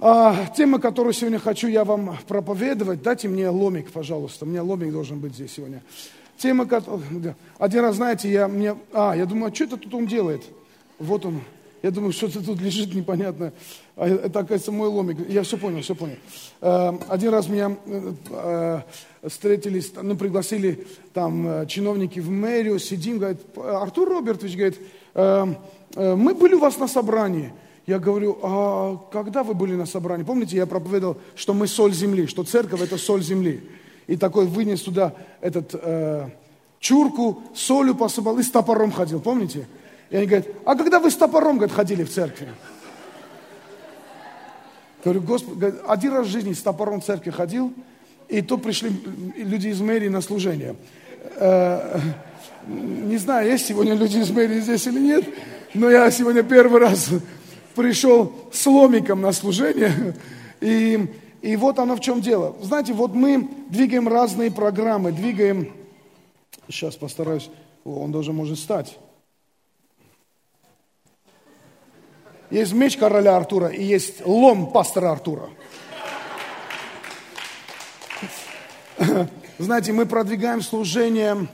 А, тема, которую сегодня хочу я вам проповедовать, дайте мне ломик, пожалуйста. У меня ломик должен быть здесь сегодня. Тема, которую... Один раз, знаете, я, мне... а, я думаю, а что это тут он делает? Вот он. Я думаю, что-то тут лежит непонятно. А это, оказывается, мой ломик. Я все понял, все понял. Э, один раз меня э, встретились, ну, пригласили там э, чиновники в мэрию, сидим, говорит, Артур Робертович, говорит, мы были у вас на собрании. Я говорю, а когда вы были на собрании? Помните, я проповедовал, что мы соль земли, что церковь это соль земли. И такой вынес туда этот э, чурку, солью посыпал и с топором ходил, помните? И они говорят, а когда вы с топором, говорит, ходили в церкви? Говорю, Господи, один раз в жизни с топором в церкви ходил, и то пришли люди из мэрии на служение. Э, не знаю, есть сегодня люди из мэрии здесь или нет, но я сегодня первый раз пришел с ломиком на служение. И, и вот оно в чем дело. Знаете, вот мы двигаем разные программы, двигаем... Сейчас постараюсь... Он даже может стать. Есть меч короля Артура и есть лом пастора Артура. Знаете, мы продвигаем служение,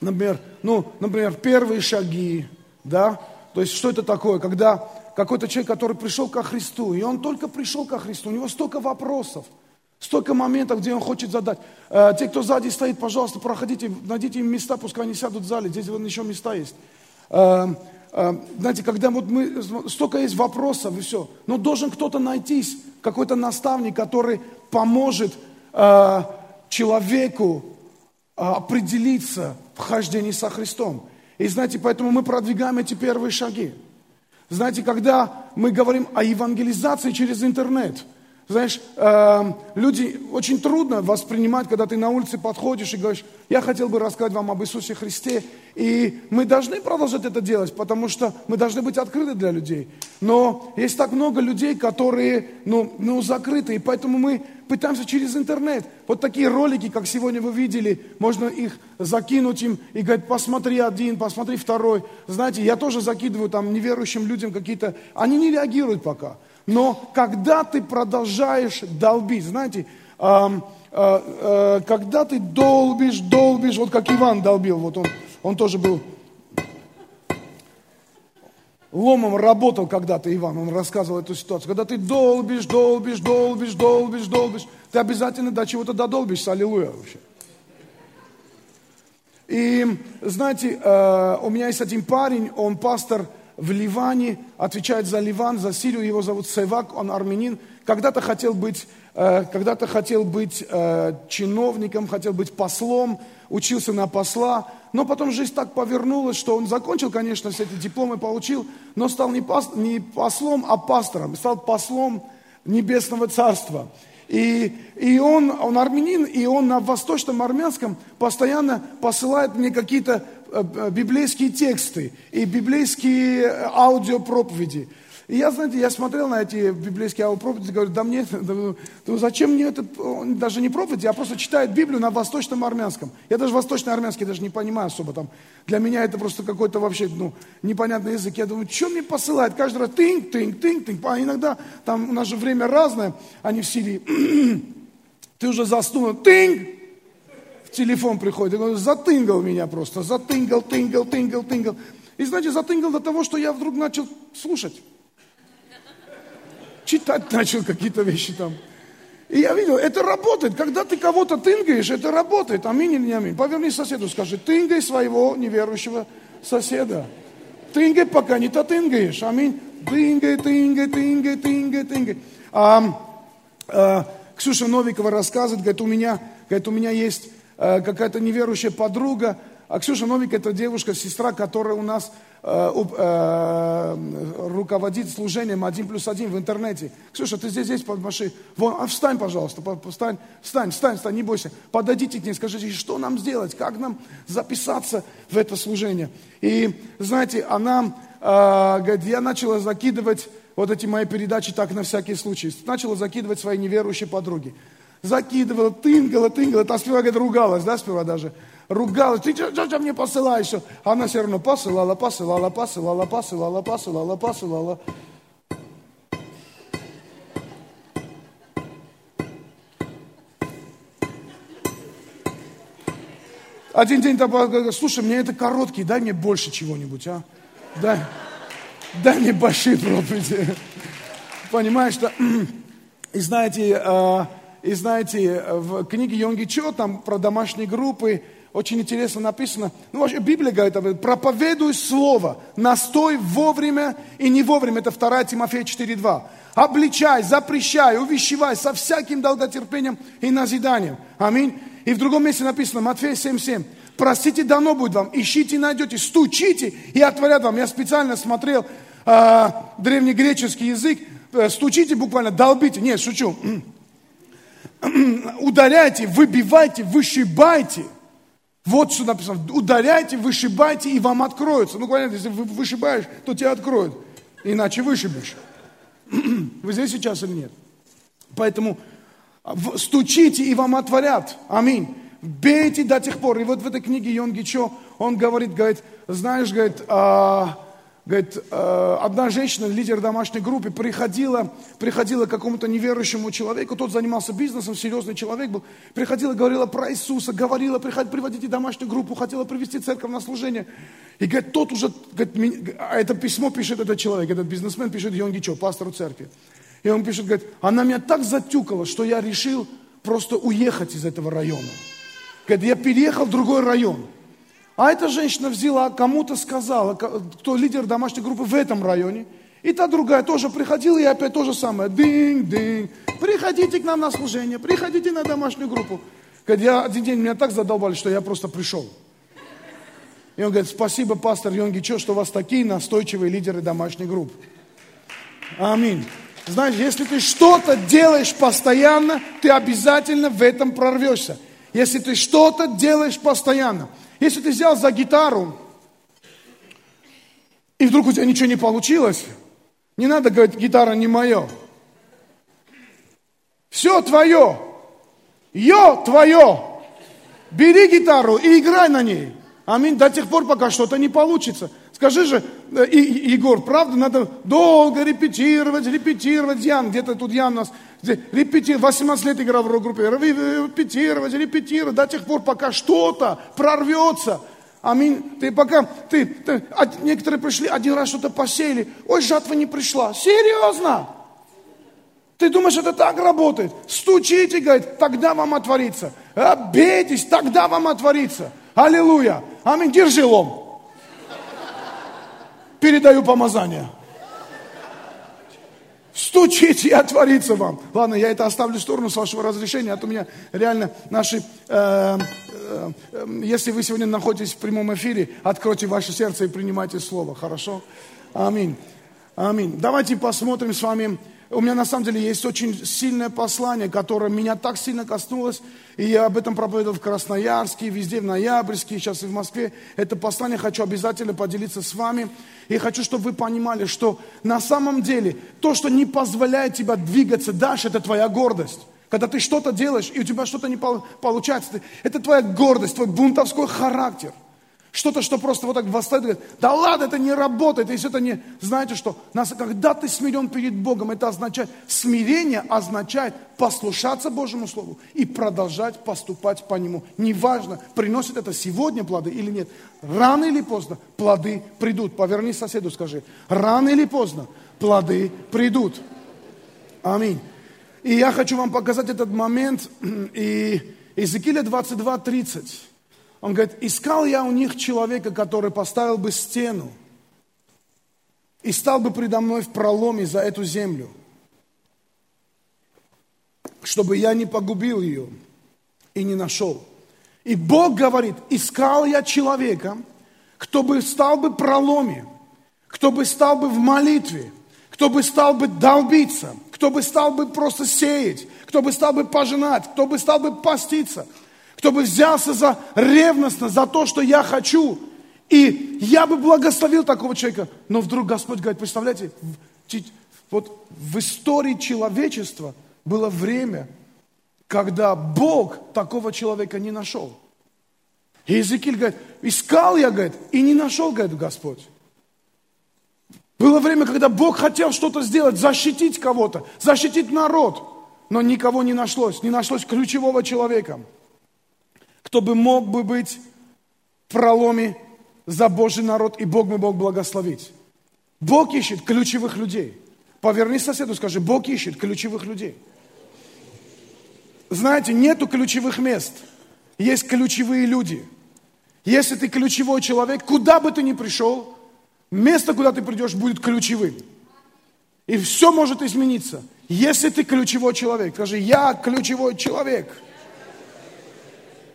например, ну, например, первые шаги, да, то есть что это такое, когда какой-то человек, который пришел ко Христу, и он только пришел ко Христу, у него столько вопросов, столько моментов, где он хочет задать. Э, те, кто сзади стоит, пожалуйста, проходите, найдите им места, пускай они сядут в зале, здесь вон еще места есть. Э, э, знаете, когда вот мы, столько есть вопросов и все, но должен кто-то найтись, какой-то наставник, который поможет человеку определиться в хождении со Христом. И знаете, поэтому мы продвигаем эти первые шаги. Знаете, когда мы говорим о евангелизации через интернет, знаешь, э, люди очень трудно воспринимать, когда ты на улице подходишь и говоришь, я хотел бы рассказать вам об Иисусе Христе. И мы должны продолжать это делать, потому что мы должны быть открыты для людей. Но есть так много людей, которые ну, ну, закрыты, и поэтому мы пытаемся через интернет. Вот такие ролики, как сегодня вы видели, можно их закинуть им и говорить, посмотри один, посмотри второй. Знаете, я тоже закидываю там неверующим людям какие-то, они не реагируют пока. Но когда ты продолжаешь долбить, знаете, э, э, э, когда ты долбишь, долбишь, вот как Иван долбил, вот он, он тоже был ломом работал когда-то Иван, он рассказывал эту ситуацию. Когда ты долбишь, долбишь, долбишь, долбишь, долбишь, ты обязательно до чего-то додолбишься, аллилуйя вообще. И знаете, э, у меня есть один парень, он пастор в Ливане, отвечает за Ливан, за Сирию, его зовут Севак, он армянин. Когда-то хотел быть, э, когда-то хотел быть э, чиновником, хотел быть послом, учился на посла, но потом жизнь так повернулась, что он закончил, конечно, все эти дипломы получил, но стал не, пас, не послом, а пастором, стал послом Небесного Царства. И, и он, он армянин, и он на восточном армянском постоянно посылает мне какие-то э, э, библейские тексты и библейские э, аудиопроповеди. И я, знаете, я смотрел на эти библейские проповеди, говорю, да мне, да, да зачем мне этот, он даже не проповеди, а просто читает Библию на восточном армянском. Я даже восточный армянский даже не понимаю особо там. Для меня это просто какой-то вообще, ну, непонятный язык. Я думаю, что мне посылает? Каждый раз тынь, тынь, тынь, тынь. А иногда, там у нас же время разное, они в Сирии. Ты уже заснул, тынь, в телефон приходит. Я говорю, затынгал меня просто, затынгал, тынгал, тынгал, тынгал. И знаете, затынгал до того, что я вдруг начал слушать читать начал какие-то вещи там. И я видел, это работает. Когда ты кого-то тынгаешь, это работает. Аминь или не аминь. Поверни соседу, скажи, тынгай своего неверующего соседа. Тынгай, пока не татынгаешь. Аминь. Тынгай, тынгай, тынгай, тынгай, тынгай. А, а, Ксюша Новикова рассказывает, говорит, у меня, говорит, у меня есть а, какая-то неверующая подруга, а Ксюша Новик это девушка, сестра, которая у нас э, э, руководит служением один плюс один в интернете. Ксюша, ты здесь, здесь подмаши. Вон, а встань, пожалуйста, встань, встань, встань, встань, не бойся. Подойдите к ней, скажите, что нам сделать, как нам записаться в это служение. И, знаете, она э, говорит, я начала закидывать вот эти мои передачи так на всякий случай. Начала закидывать свои неверующие подруги. Закидывала, тынгала, тынгала. Та сперва, говорит, ругалась, да, сперва даже ругалась, ты что, что, что мне посылаешь? Она все равно посылала, посылала, посылала, посылала, посылала, посылала. Один день там э, э, слушай, мне это короткий, дай мне больше чего-нибудь, а? Дай, дай мне большие проповеди. Понимаешь, что... И знаете, э, и знаете, в книге Йонги Чо, там про домашние группы, очень интересно написано. Ну, вообще, Библия говорит, проповедуй слово, настой вовремя и не вовремя. Это 2 Тимофея 4.2. Обличай, запрещай, увещевай со всяким долготерпением и назиданием. Аминь. И в другом месте написано, Матфея 7.7. Просите, дано будет вам, ищите, найдете, стучите и отворят вам. Я специально смотрел э, древнегреческий язык, э, стучите буквально, долбите. Нет, шучу. Ударяйте, выбивайте, вышибайте. Вот что написано. Ударяйте, вышибайте, и вам откроются. Ну, понятно, если вы вышибаешь, то тебя откроют. Иначе вышибешь. Вы здесь сейчас или нет? Поэтому стучите, и вам отворят. Аминь. Бейте до тех пор. И вот в этой книге Йонги Чо, он говорит, говорит, знаешь, говорит, а, Говорит, э, одна женщина, лидер домашней группы, приходила, приходила к какому-то неверующему человеку, тот занимался бизнесом, серьезный человек был, приходила, говорила про Иисуса, говорила, приходите, приводите домашнюю группу, хотела привести церковь на служение. И говорит, тот уже, говорит, а это письмо пишет этот человек, этот бизнесмен пишет Йонги Чо, пастору церкви. И он пишет, говорит, она меня так затюкала, что я решил просто уехать из этого района. Говорит, я переехал в другой район. А эта женщина взяла, кому-то сказала, кто лидер домашней группы в этом районе. И та другая тоже приходила, и опять то же самое. Динг-динг. Приходите к нам на служение, приходите на домашнюю группу. Говорит, я один день меня так задолбали, что я просто пришел. И он говорит, спасибо, пастор Йонги Чо, что у вас такие настойчивые лидеры домашней группы. Аминь. Знаешь, если ты что-то делаешь постоянно, ты обязательно в этом прорвешься. Если ты что-то делаешь постоянно – если ты взял за гитару, и вдруг у тебя ничего не получилось, не надо говорить, гитара не мое. Все твое. Ее твое. Бери гитару и играй на ней. Аминь. До тех пор, пока что-то не получится. Скажи же, э, и, Егор, правда, надо долго репетировать, репетировать. Ян, где-то тут Ян нас репетировать. 18 лет играл в рок-группе. Репетировать, репетировать до тех пор, пока что-то прорвется. Аминь. Ты пока, ты, ты, некоторые пришли, один раз что-то посеяли. Ой, жатва не пришла. Серьезно? Ты думаешь, это так работает? Стучите, говорит, тогда вам отворится. Бейтесь, тогда вам отворится. Аллилуйя. Аминь. Держи лом передаю помазание. Стучите и отворится вам. Ладно, я это оставлю в сторону с вашего разрешения, а то у меня реально наши... Э, э, э, если вы сегодня находитесь в прямом эфире, откройте ваше сердце и принимайте слово, хорошо? Аминь. Аминь. Давайте посмотрим с вами у меня на самом деле есть очень сильное послание, которое меня так сильно коснулось, и я об этом проповедовал в Красноярске, везде в Ноябрьске, сейчас и в Москве. Это послание хочу обязательно поделиться с вами. И хочу, чтобы вы понимали, что на самом деле то, что не позволяет тебе двигаться дальше, это твоя гордость. Когда ты что-то делаешь, и у тебя что-то не получается, это твоя гордость, твой бунтовской характер. Что-то, что просто вот так восстает говорит, да ладно, это не работает, если это не... Знаете что? Нас, когда ты смирен перед Богом, это означает, смирение означает послушаться Божьему Слову и продолжать поступать по Нему. Неважно, приносит это сегодня плоды или нет. Рано или поздно плоды придут. Поверни соседу, скажи, рано или поздно плоды придут. Аминь. И я хочу вам показать этот момент. И Иезекииля 22, 30. Он говорит, искал я у них человека, который поставил бы стену и стал бы предо мной в проломе за эту землю, чтобы я не погубил ее и не нашел. И Бог говорит, искал я человека, кто бы стал бы проломе, кто бы стал бы в молитве, кто бы стал бы долбиться, кто бы стал бы просто сеять, кто бы стал бы пожинать, кто бы стал бы поститься – кто бы взялся за ревностно, за то, что я хочу. И я бы благословил такого человека. Но вдруг Господь говорит, представляете, вот в истории человечества было время, когда Бог такого человека не нашел. И Иезекииль говорит, искал я, говорит, и не нашел, говорит Господь. Было время, когда Бог хотел что-то сделать, защитить кого-то, защитить народ, но никого не нашлось, не нашлось ключевого человека кто бы мог бы быть в проломе за Божий народ, и Бог мы Бог благословить. Бог ищет ключевых людей. Поверни соседу, скажи, Бог ищет ключевых людей. Знаете, нету ключевых мест. Есть ключевые люди. Если ты ключевой человек, куда бы ты ни пришел, место, куда ты придешь, будет ключевым. И все может измениться. Если ты ключевой человек, скажи, я ключевой человек.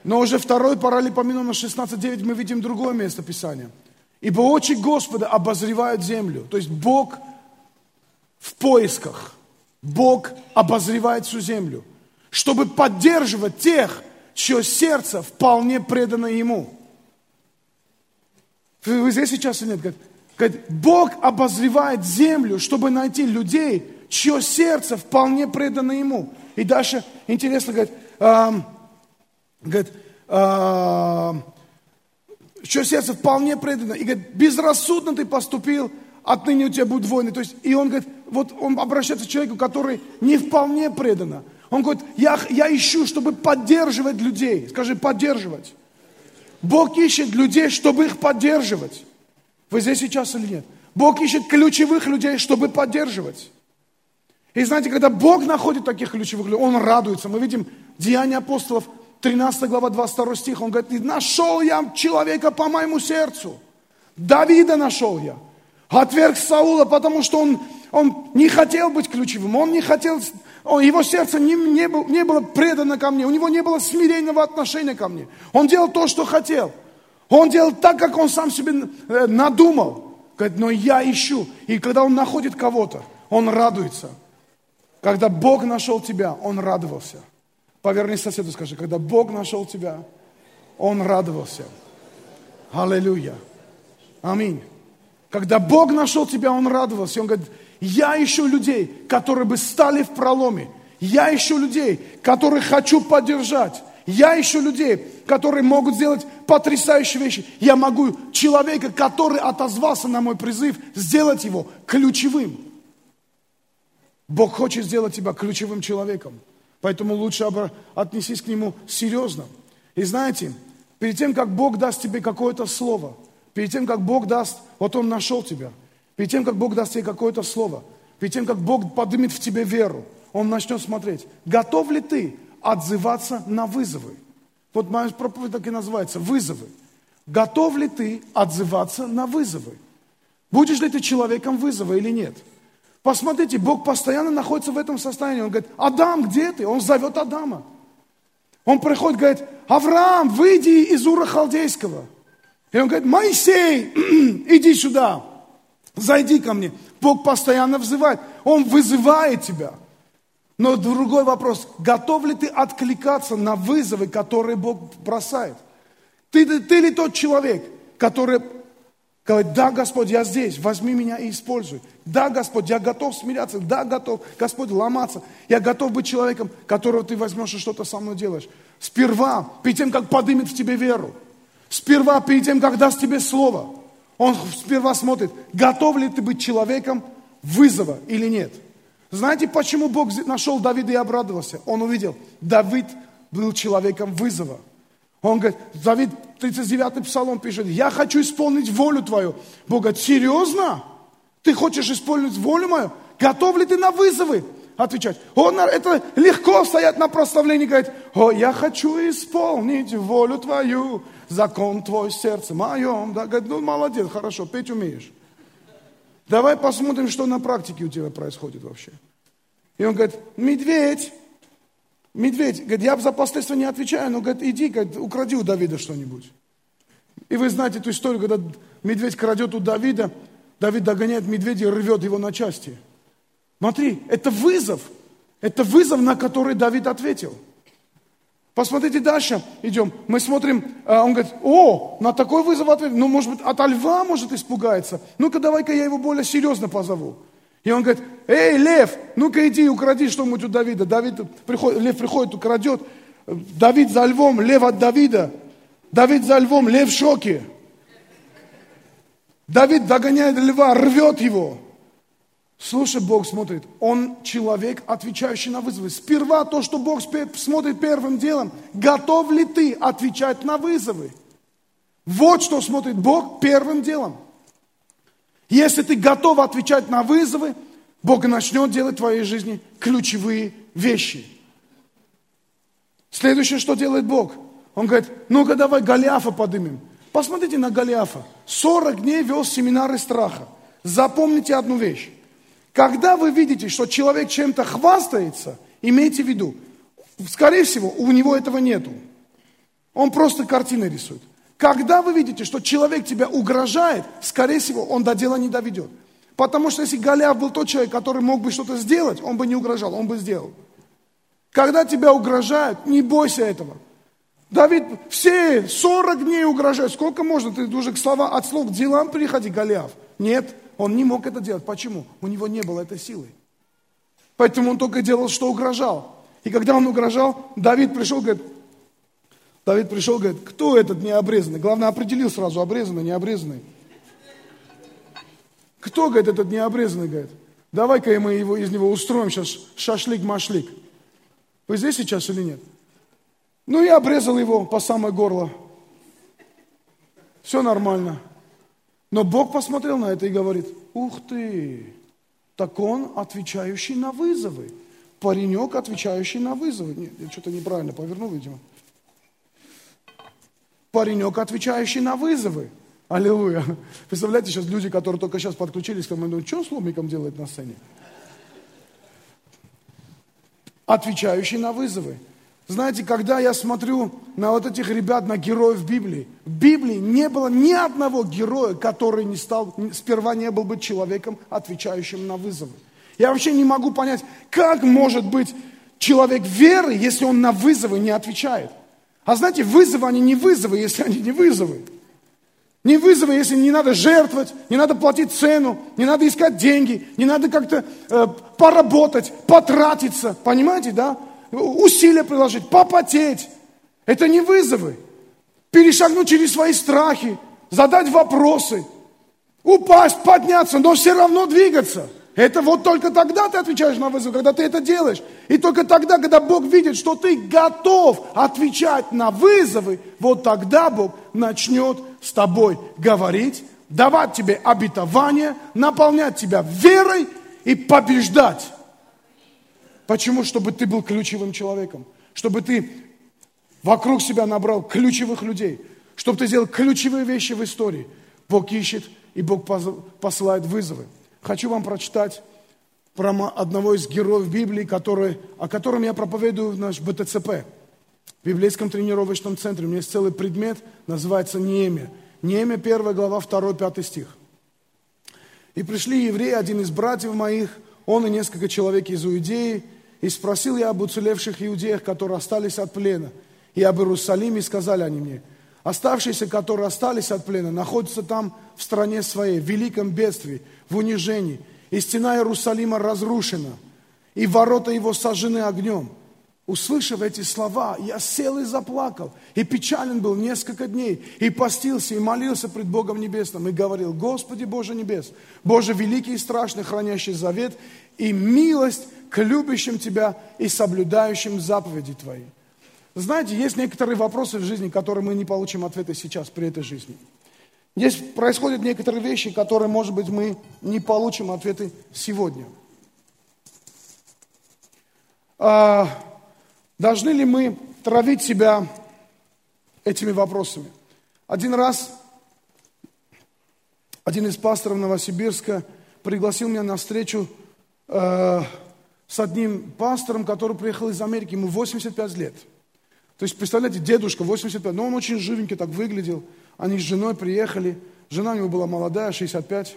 Но уже второй параллелепоменон 16.9 мы видим другое место Писания. Ибо очи Господа обозревают землю. То есть Бог в поисках. Бог обозревает всю землю, чтобы поддерживать тех, чье сердце вполне предано Ему. Вы здесь сейчас или нет? Говорит, Бог обозревает землю, чтобы найти людей, чье сердце вполне предано Ему. И дальше интересно, говорит, говорит эм, чье сердце вполне предано. И говорит, безрассудно ты поступил, отныне у тебя будут войны. То есть, и он говорит, вот он обращается к человеку, который не вполне предано. Он говорит, я, я ищу, чтобы поддерживать людей. Скажи, поддерживать. Бог ищет людей, чтобы их поддерживать. Вы здесь сейчас или нет? Бог ищет ключевых людей, чтобы поддерживать. И знаете, когда Бог находит таких ключевых людей, Он радуется. Мы видим Деяния апостолов, 13 глава, 22 стих. Он говорит, нашел я человека по моему сердцу. Давида нашел я. Отверг Саула, потому что он, он не хотел быть ключевым. Он не хотел, он, его сердце не, не, был, не было предано ко мне. У него не было смиренного отношения ко мне. Он делал то, что хотел. Он делал так, как он сам себе э, надумал. Говорит, но я ищу. И когда он находит кого-то, он радуется. Когда Бог нашел тебя, он радовался. Поверни соседу, скажи, когда Бог нашел тебя, он радовался. Аллилуйя. Аминь. Когда Бог нашел тебя, Он радовался. Он говорит, я ищу людей, которые бы стали в проломе. Я ищу людей, которых хочу поддержать. Я ищу людей, которые могут сделать потрясающие вещи. Я могу человека, который отозвался на мой призыв, сделать его ключевым. Бог хочет сделать тебя ключевым человеком. Поэтому лучше отнесись к нему серьезно. И знаете, перед тем, как Бог даст тебе какое-то слово – Перед тем, как Бог даст, вот Он нашел тебя. Перед тем, как Бог даст тебе какое-то слово. Перед тем, как Бог поднимет в тебе веру. Он начнет смотреть, готов ли ты отзываться на вызовы. Вот моя проповедь так и называется, вызовы. Готов ли ты отзываться на вызовы? Будешь ли ты человеком вызова или нет? Посмотрите, Бог постоянно находится в этом состоянии. Он говорит, Адам, где ты? Он зовет Адама. Он приходит, говорит, Авраам, выйди из Ура Халдейского. И он говорит, Моисей, иди сюда, зайди ко мне. Бог постоянно взывает. Он вызывает тебя. Но другой вопрос, готов ли ты откликаться на вызовы, которые Бог бросает? Ты, ты, ты ли тот человек, который говорит, да, Господь, я здесь, возьми меня и используй. Да, Господь, я готов смиряться. Да, готов, Господь, ломаться. Я готов быть человеком, которого ты возьмешь и что-то со мной делаешь. Сперва, перед тем, как подымет в тебе веру. Сперва, перед тем, как даст тебе слово, он сперва смотрит, готов ли ты быть человеком вызова или нет. Знаете, почему Бог нашел Давида и обрадовался? Он увидел, Давид был человеком вызова. Он говорит, Давид, 39-й псалом пишет, я хочу исполнить волю твою. Бог говорит, серьезно? Ты хочешь исполнить волю мою? Готов ли ты на вызовы? отвечать. Он, это легко стоять на прославлении и говорить, о, я хочу исполнить волю твою, закон твой сердце моем. Да, говорит, ну молодец, хорошо, петь умеешь. Давай посмотрим, что на практике у тебя происходит вообще. И он говорит, медведь, медведь, говорит, я за последствия не отвечаю, но говорит, иди, говорит, укради у Давида что-нибудь. И вы знаете эту историю, когда медведь крадет у Давида, Давид догоняет медведя и рвет его на части – Смотри, это вызов. Это вызов, на который Давид ответил. Посмотрите дальше, идем. Мы смотрим, а, он говорит, о, на такой вызов ответил. Ну, может быть, от льва может испугаться. Ну-ка, давай-ка я его более серьезно позову. И он говорит, эй, лев, ну-ка иди, укради что-нибудь у Давида. Давид приходит, лев приходит, украдет. Давид за львом, лев от Давида. Давид за львом, лев в шоке. Давид догоняет льва, рвет его. Слушай, Бог смотрит, Он человек, отвечающий на вызовы. Сперва то, что Бог смотрит первым делом, готов ли ты отвечать на вызовы? Вот что смотрит Бог первым делом. Если ты готов отвечать на вызовы, Бог начнет делать в твоей жизни ключевые вещи. Следующее, что делает Бог? Он говорит, ну-ка давай Голиафа подымем. Посмотрите на Голиафа. 40 дней вел семинары страха. Запомните одну вещь. Когда вы видите, что человек чем-то хвастается, имейте в виду, скорее всего, у него этого нету. Он просто картины рисует. Когда вы видите, что человек тебя угрожает, скорее всего, он до дела не доведет. Потому что если Голиаф был тот человек, который мог бы что-то сделать, он бы не угрожал, он бы сделал. Когда тебя угрожают, не бойся этого. Давид все 40 дней угрожает. Сколько можно? Ты уже к слова, от слов к делам переходи, Голиаф. Нет, он не мог это делать. Почему? У него не было этой силы. Поэтому он только делал, что угрожал. И когда он угрожал, Давид пришел, говорит, Давид пришел, говорит, кто этот необрезанный? Главное, определил сразу, обрезанный, необрезанный. Кто, говорит, этот необрезанный, говорит? Давай-ка мы его, из него устроим сейчас шашлик-машлик. Вы здесь сейчас или нет? Ну, я обрезал его по самое горло. Все нормально. Но Бог посмотрел на это и говорит, ух ты, так он отвечающий на вызовы. Паренек, отвечающий на вызовы. Нет, я что-то неправильно повернул, видимо. Паренек, отвечающий на вызовы. Аллилуйя. Представляете, сейчас люди, которые только сейчас подключились к думают, что он с ломиком делает на сцене? Отвечающий на вызовы. Знаете, когда я смотрю на вот этих ребят, на героев Библии, в Библии не было ни одного героя, который не стал, сперва не был бы человеком, отвечающим на вызовы. Я вообще не могу понять, как может быть человек веры, если он на вызовы не отвечает. А знаете, вызовы, они не вызовы, если они не вызовы. Не вызовы, если не надо жертвовать, не надо платить цену, не надо искать деньги, не надо как-то э, поработать, потратиться, понимаете, да? усилия приложить, попотеть. Это не вызовы. Перешагнуть через свои страхи, задать вопросы, упасть, подняться, но все равно двигаться. Это вот только тогда ты отвечаешь на вызов, когда ты это делаешь. И только тогда, когда Бог видит, что ты готов отвечать на вызовы, вот тогда Бог начнет с тобой говорить, давать тебе обетование, наполнять тебя верой и побеждать. Почему? Чтобы ты был ключевым человеком. Чтобы ты вокруг себя набрал ключевых людей. Чтобы ты сделал ключевые вещи в истории. Бог ищет, и Бог посылает вызовы. Хочу вам прочитать про одного из героев Библии, который, о котором я проповедую в наш БТЦП. В библейском тренировочном центре. У меня есть целый предмет, называется Неемия. Неемия, 1 глава, 2, 5 стих. «И пришли евреи, один из братьев моих, он и несколько человек из Иудеи, и спросил я об уцелевших иудеях, которые остались от плена, и об Иерусалиме, и сказали они мне, оставшиеся, которые остались от плена, находятся там в стране своей, в великом бедствии, в унижении, и стена Иерусалима разрушена, и ворота его сожжены огнем. Услышав эти слова, я сел и заплакал, и печален был несколько дней, и постился, и молился пред Богом Небесным, и говорил, Господи Боже Небес, Боже великий и страшный, хранящий завет, и милость к любящим Тебя и соблюдающим заповеди Твои. Знаете, есть некоторые вопросы в жизни, которые мы не получим ответа сейчас, при этой жизни. Здесь происходят некоторые вещи, которые, может быть, мы не получим ответы сегодня. А, должны ли мы травить себя этими вопросами? Один раз один из пасторов Новосибирска пригласил меня на встречу э, с одним пастором, который приехал из Америки, ему 85 лет. То есть, представляете, дедушка 85, но он очень живенький так выглядел. Они с женой приехали, жена у него была молодая, 65.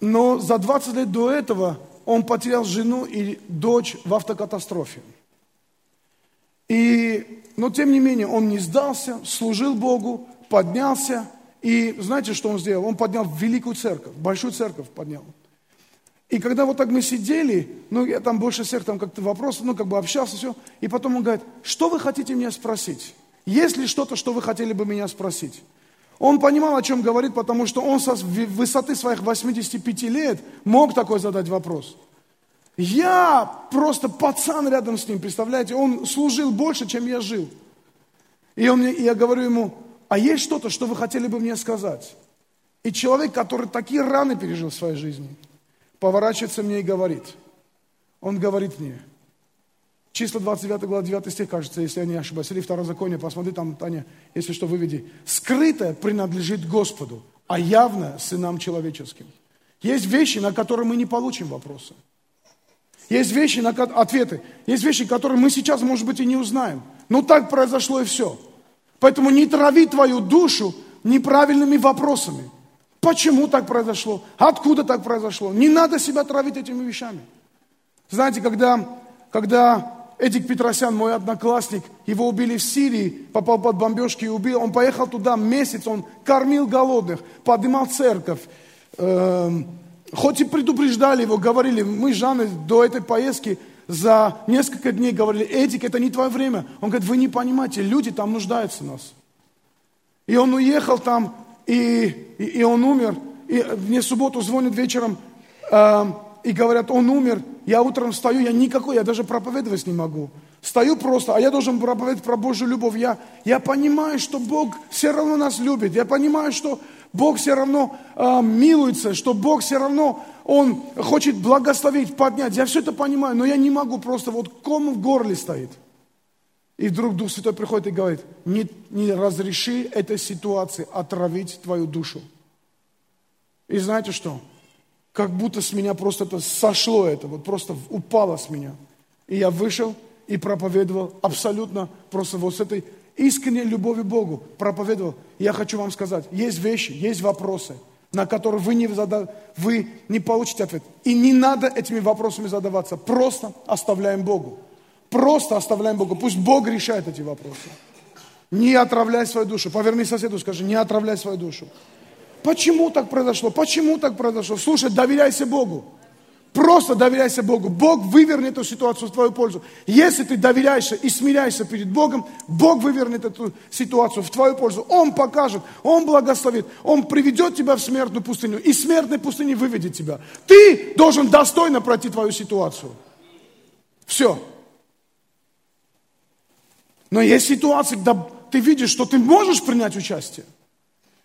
Но за 20 лет до этого он потерял жену и дочь в автокатастрофе. И, но тем не менее, он не сдался, служил Богу, поднялся. И знаете, что он сделал? Он поднял великую церковь, большую церковь поднял. И когда вот так мы сидели, ну, я там больше всех там как-то вопросы, ну, как бы общался, все. И потом он говорит, что вы хотите меня спросить? Есть ли что-то, что вы хотели бы меня спросить? Он понимал, о чем говорит, потому что он со высоты своих 85 лет мог такой задать вопрос. Я просто пацан рядом с ним, представляете? Он служил больше, чем я жил. И, он мне, и я говорю ему, а есть что-то, что вы хотели бы мне сказать? И человек, который такие раны пережил в своей жизни, поворачивается мне и говорит, он говорит мне, числа 29 глава 9 стих, кажется, если я не ошибаюсь, или второзаконие, посмотри там, Таня, если что, выведи. Скрытое принадлежит Господу, а явное сынам человеческим. Есть вещи, на которые мы не получим вопросы. Есть вещи, на ответы. Есть вещи, которые мы сейчас, может быть, и не узнаем. Но так произошло и все. Поэтому не трави твою душу неправильными вопросами. Почему так произошло? Откуда так произошло? Не надо себя травить этими вещами. Знаете, когда, когда Эдик Петросян, мой одноклассник, его убили в Сирии, попал под бомбежки и убил. Он поехал туда месяц, он кормил голодных, поднимал церковь. Эм, хоть и предупреждали его, говорили, мы с Жанной до этой поездки за несколько дней говорили, Эдик, это не твое время. Он говорит, вы не понимаете, люди там нуждаются в нас. И он уехал там, и, и, и он умер. И мне в субботу звонят вечером, э, и говорят, он умер, я утром встаю, я никакой, я даже проповедовать не могу. Стою просто, а я должен проповедовать про Божью любовь. Я, я понимаю, что Бог все равно нас любит. Я понимаю, что Бог все равно э, милуется, что Бог все равно, Он хочет благословить, поднять. Я все это понимаю, но я не могу просто, вот ком в горле стоит. И вдруг Дух Святой приходит и говорит, не, не разреши этой ситуации отравить твою душу. И знаете что? как будто с меня просто это сошло, это вот просто упало с меня. И я вышел и проповедовал абсолютно просто вот с этой искренней любовью Богу проповедовал. Я хочу вам сказать, есть вещи, есть вопросы, на которые вы не, зада... вы не получите ответ. И не надо этими вопросами задаваться. Просто оставляем Богу. Просто оставляем Богу. Пусть Бог решает эти вопросы. Не отравляй свою душу. Поверни соседу, скажи, не отравляй свою душу. Почему так произошло? Почему так произошло? Слушай, доверяйся Богу. Просто доверяйся Богу. Бог вывернет эту ситуацию в твою пользу. Если ты доверяешься и смиряешься перед Богом, Бог вывернет эту ситуацию в твою пользу. Он покажет, Он благословит, Он приведет тебя в смертную пустыню и смертной пустыни выведет тебя. Ты должен достойно пройти твою ситуацию. Все. Но есть ситуации, когда ты видишь, что ты можешь принять участие.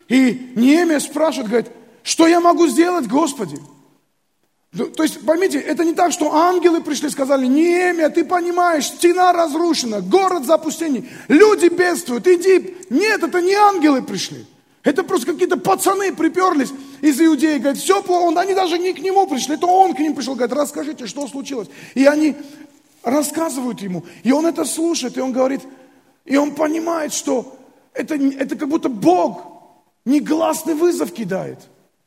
И Неемия спрашивает, говорит, что я могу сделать, Господи? Ну, то есть, поймите, это не так, что ангелы пришли и сказали, Неемия, ты понимаешь, стена разрушена, город запустений, люди бедствуют, иди. Нет, это не ангелы пришли. Это просто какие-то пацаны приперлись из Иудеи, говорят, все плохо, они даже не к нему пришли, это он к ним пришел, говорит, расскажите, что случилось. И они рассказывают ему, и он это слушает, и он говорит, и он понимает, что это, это как будто Бог Негласный вызов кидает.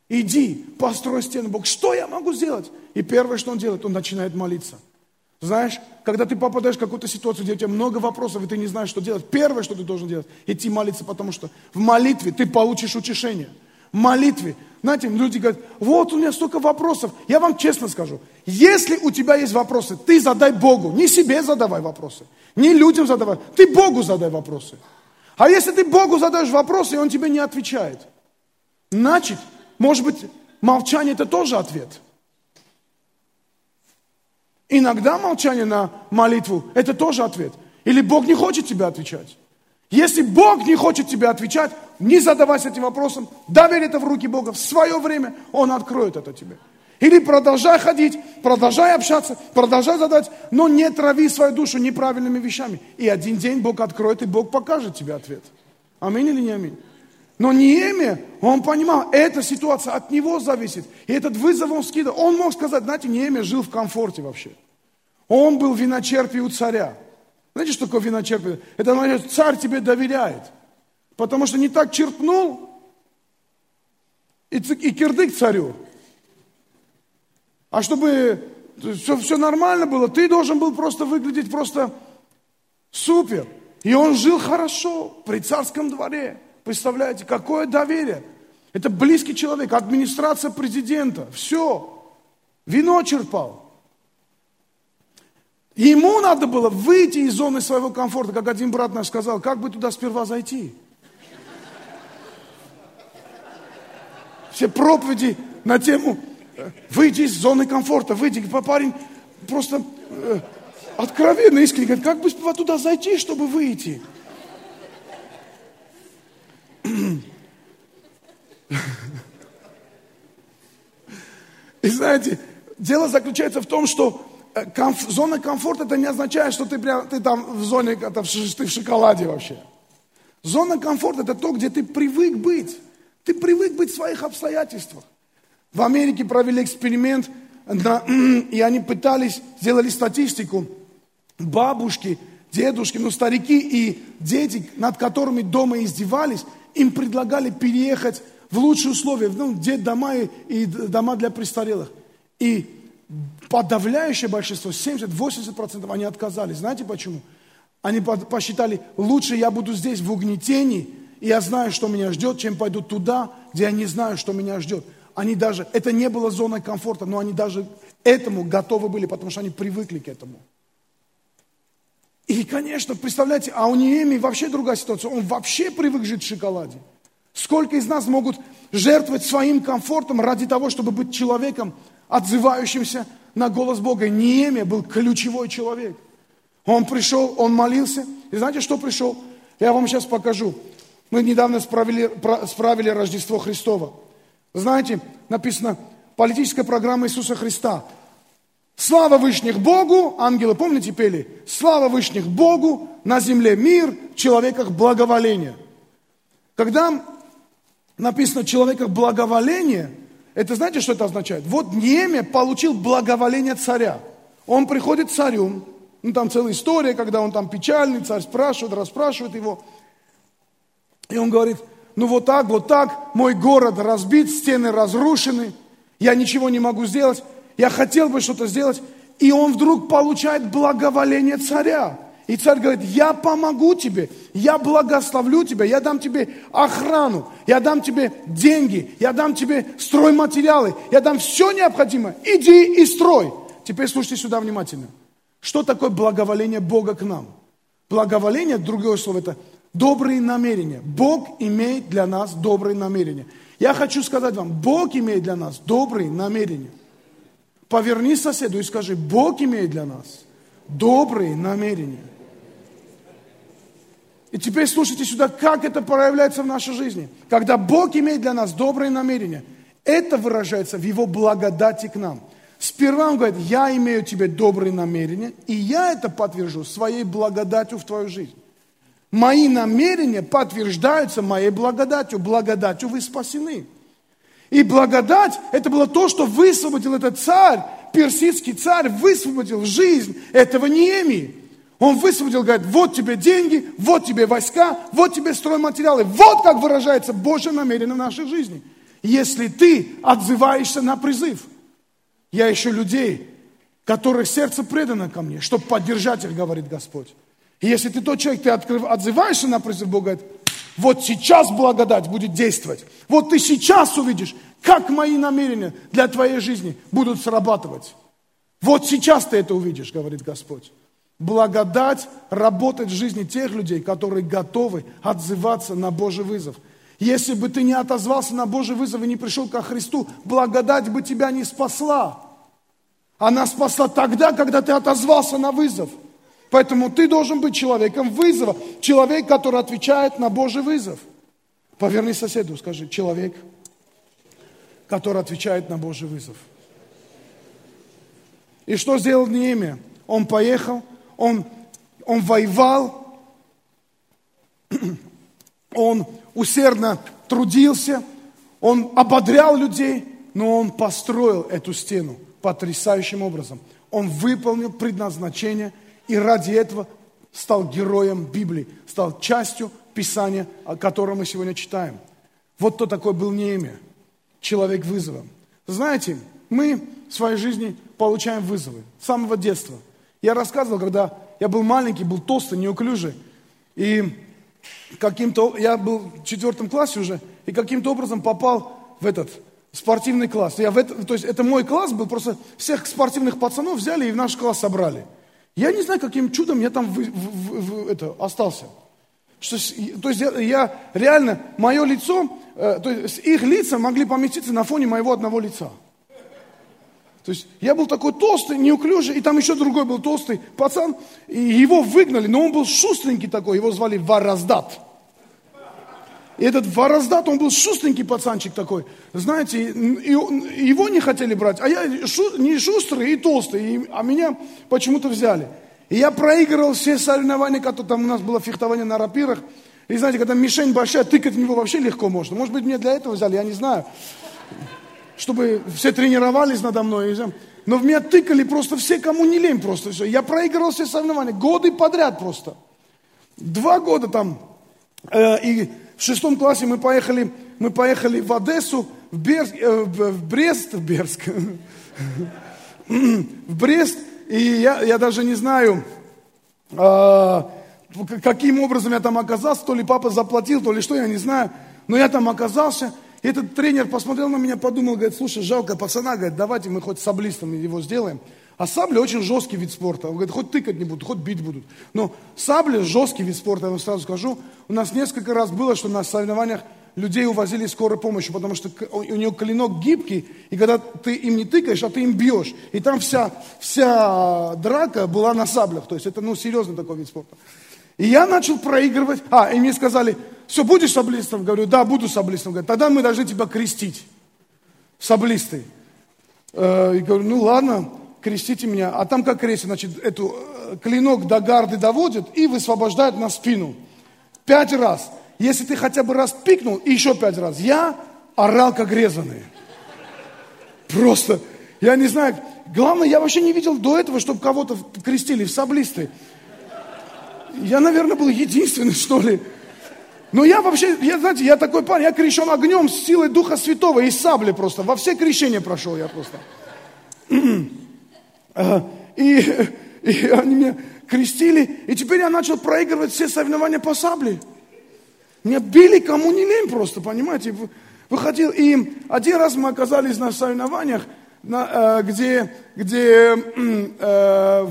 Иди, построй стену. Бог, что я могу сделать? И первое, что он делает, он начинает молиться. Знаешь, когда ты попадаешь в какую-то ситуацию, где у тебя много вопросов, и ты не знаешь, что делать, первое, что ты должен делать, идти молиться, потому что в молитве ты получишь утешение. Молитве. Знаете, люди говорят, вот у меня столько вопросов. Я вам честно скажу, если у тебя есть вопросы, ты задай Богу. Не себе задавай вопросы, не людям задавай, ты Богу задай вопросы. А если ты Богу задаешь вопрос, и Он тебе не отвечает, значит, может быть, молчание это тоже ответ. Иногда молчание на молитву – это тоже ответ. Или Бог не хочет тебе отвечать. Если Бог не хочет тебе отвечать, не задавайся этим вопросом, доверь это в руки Бога. В свое время Он откроет это тебе. Или продолжай ходить, продолжай общаться, продолжай задать, но не трави свою душу неправильными вещами. И один день Бог откроет, и Бог покажет тебе ответ. Аминь или не аминь? Но Неемия, он понимал, эта ситуация от него зависит. И этот вызов он скидывал. Он мог сказать, знаете, Неемия жил в комфорте вообще. Он был виночерпий у царя. Знаете, что такое виночерпий? Это значит, царь тебе доверяет. Потому что не так черпнул, и, и кирдык царю. А чтобы все, все нормально было, ты должен был просто выглядеть просто супер. И он жил хорошо при царском дворе. Представляете, какое доверие. Это близкий человек, администрация президента. Все. Вино черпал. Ему надо было выйти из зоны своего комфорта, как один брат наш сказал, как бы туда сперва зайти. Все проповеди на тему э, выйди из зоны комфорта, выйди, парень просто э, откровенно, искренне говорит, как бы сперва туда зайти, чтобы выйти. И знаете, дело заключается в том, что комф, зона комфорта это не означает, что ты, прям, ты там в зоне, это, ты в шоколаде вообще. Зона комфорта это то, где ты привык быть. Ты привык быть в своих обстоятельствах. В Америке провели эксперимент, и они пытались, сделали статистику, бабушки, дедушки, ну старики и дети, над которыми дома издевались, им предлагали переехать в лучшие условия, ну, где дома и, и дома для престарелых. И подавляющее большинство, 70-80% они отказались. Знаете почему? Они посчитали, лучше я буду здесь в угнетении, и я знаю, что меня ждет, чем пойду туда, где я не знаю, что меня ждет. Они даже, это не было зоной комфорта, но они даже этому готовы были, потому что они привыкли к этому. И, конечно, представляете, а у Неемии вообще другая ситуация. Он вообще привык жить в шоколаде. Сколько из нас могут жертвовать своим комфортом ради того, чтобы быть человеком, отзывающимся на голос Бога. Неемия был ключевой человек. Он пришел, он молился. И знаете, что пришел? Я вам сейчас покажу. Мы недавно справили, справили Рождество Христово. Знаете, написано, политическая программа Иисуса Христа. Слава Вышних Богу, ангелы, помните, пели? Слава Вышних Богу, на земле мир, в человеках благоволение. Когда написано в человеках благоволение, это знаете, что это означает? Вот Неме получил благоволение царя. Он приходит к царю, ну там целая история, когда он там печальный, царь спрашивает, расспрашивает его. И он говорит, ну вот так, вот так, мой город разбит, стены разрушены, я ничего не могу сделать я хотел бы что-то сделать, и он вдруг получает благоволение царя. И царь говорит, я помогу тебе, я благословлю тебя, я дам тебе охрану, я дам тебе деньги, я дам тебе стройматериалы, я дам все необходимое. Иди и строй. Теперь слушайте сюда внимательно. Что такое благоволение Бога к нам? Благоволение, другое слово, это добрые намерения. Бог имеет для нас добрые намерения. Я хочу сказать вам, Бог имеет для нас добрые намерения. Поверни соседу и скажи, Бог имеет для нас добрые намерения. И теперь слушайте сюда, как это проявляется в нашей жизни. Когда Бог имеет для нас добрые намерения, это выражается в Его благодати к нам. Сперва Он говорит, я имею тебе добрые намерения, и я это подтвержу своей благодатью в твою жизнь. Мои намерения подтверждаются моей благодатью. Благодатью вы спасены. И благодать, это было то, что высвободил этот царь, персидский царь, высвободил жизнь этого Неемии. Он высвободил, говорит, вот тебе деньги, вот тебе войска, вот тебе стройматериалы. Вот как выражается Божье намерение в нашей жизни. Если ты отзываешься на призыв. Я ищу людей, которых сердце предано ко мне, чтобы поддержать их, говорит Господь. И если ты тот человек, ты отзываешься на призыв Бога, говорит, вот сейчас благодать будет действовать. Вот ты сейчас увидишь, как мои намерения для твоей жизни будут срабатывать. Вот сейчас ты это увидишь, говорит Господь. Благодать работает в жизни тех людей, которые готовы отзываться на Божий вызов. Если бы ты не отозвался на Божий вызов и не пришел ко Христу, благодать бы тебя не спасла. Она спасла тогда, когда ты отозвался на вызов. Поэтому ты должен быть человеком вызова, человек, который отвечает на Божий вызов. Поверни соседу, скажи, человек, который отвечает на Божий вызов. И что сделал Неемия? Он поехал, он, он воевал, он усердно трудился, он ободрял людей, но он построил эту стену потрясающим образом. Он выполнил предназначение – и ради этого стал героем Библии, стал частью Писания, о котором мы сегодня читаем. Вот кто такой был Неемия, человек вызова. Знаете, мы в своей жизни получаем вызовы с самого детства. Я рассказывал, когда я был маленький, был толстый, неуклюжий, и каким-то, я был в четвертом классе уже, и каким-то образом попал в этот спортивный класс. Я в это, то есть это мой класс был, просто всех спортивных пацанов взяли и в наш класс собрали. Я не знаю, каким чудом я там в, в, в, это, остался. Что, то есть я, я реально, мое лицо, э, то есть их лица могли поместиться на фоне моего одного лица. То есть я был такой толстый, неуклюжий, и там еще другой был толстый пацан, и его выгнали, но он был шустренький такой, его звали Вараздат. И этот вороздат, он был шустренький пацанчик такой. Знаете, и, и его не хотели брать. А я шу, не шустрый и толстый. И, а меня почему-то взяли. И я проигрывал все соревнования, которые там у нас было фехтование на рапирах. И знаете, когда мишень большая, тыкать в него вообще легко можно. Может быть, мне для этого взяли, я не знаю. Чтобы все тренировались надо мной. Но в меня тыкали просто все, кому не лень просто. Все. Я проигрывал все соревнования. Годы подряд просто. Два года там. Э, и в шестом классе мы поехали, мы поехали в Одессу, в, Берск, э, в Брест, в Берск, в Брест, и я, я даже не знаю, э, каким образом я там оказался, то ли папа заплатил, то ли что, я не знаю, но я там оказался, этот тренер посмотрел на меня, подумал, говорит, слушай, жалко пацана, говорит, давайте мы хоть саблистом его сделаем. А сабля очень жесткий вид спорта. Он говорит, хоть тыкать не будут, хоть бить будут. Но сабля жесткий вид спорта, я вам сразу скажу. У нас несколько раз было, что на соревнованиях людей увозили скорой помощью, потому что у него клинок гибкий, и когда ты им не тыкаешь, а ты им бьешь. И там вся, вся драка была на саблях. То есть это, ну, серьезный такой вид спорта. И я начал проигрывать. А, и мне сказали, все, будешь саблистом? Говорю, да, буду саблистом. Говорят, тогда мы должны тебя крестить. Саблистой. Э, и говорю, ну ладно крестите меня. А там как крестят, значит, эту э, клинок до гарды доводят и высвобождают на спину. Пять раз. Если ты хотя бы раз пикнул, и еще пять раз. Я орал как резанный. Просто, я не знаю, главное, я вообще не видел до этого, чтобы кого-то крестили в саблисты. Я, наверное, был единственный, что ли. Но я вообще, я, знаете, я такой парень, я крещен огнем с силой Духа Святого и сабли просто. Во все крещения прошел я просто. И, и они меня крестили, и теперь я начал проигрывать все соревнования по сабле. Меня били кому не лень просто, понимаете. Выходил, и один раз мы оказались на соревнованиях, где, где э,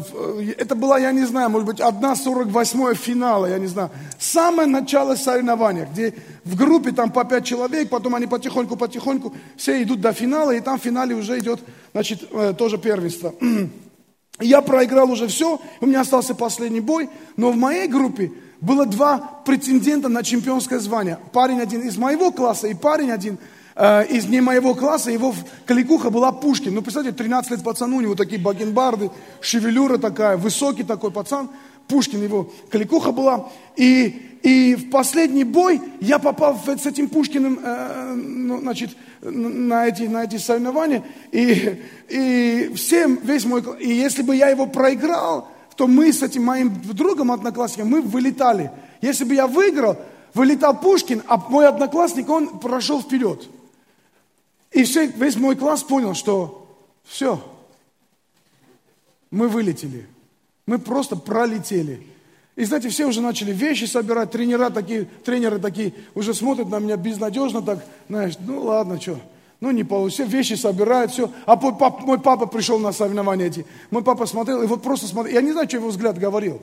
это была, я не знаю, может быть, одна сорок восьмое финала, я не знаю. Самое начало соревнования, где в группе там по пять человек, потом они потихоньку-потихоньку все идут до финала, и там в финале уже идет, значит, э, тоже первенство. Я проиграл уже все, у меня остался последний бой, но в моей группе было два претендента на чемпионское звание. Парень один из моего класса и парень один э, из не моего класса, его кликуха была Пушкин. Ну, представьте, 13 лет пацану, у него такие бакенбарды, шевелюра такая, высокий такой пацан. Пушкин его кликуха была. И и в последний бой я попал с этим Пушкиным э, ну, значит, на, эти, на эти соревнования. И, и всем, весь мой... И если бы я его проиграл, то мы с этим моим другом одноклассником, мы вылетали. Если бы я выиграл, вылетал Пушкин, а мой одноклассник, он прошел вперед. И все, весь мой класс понял, что все, мы вылетели. Мы просто пролетели. И знаете, все уже начали вещи собирать, тренера такие, тренеры такие уже смотрят на меня безнадежно так, знаешь, ну ладно, что, ну не получится, все вещи собирают, все. А мой папа, мой папа пришел на соревнования эти, мой папа смотрел, и вот просто смотрел, я не знаю, что его взгляд говорил,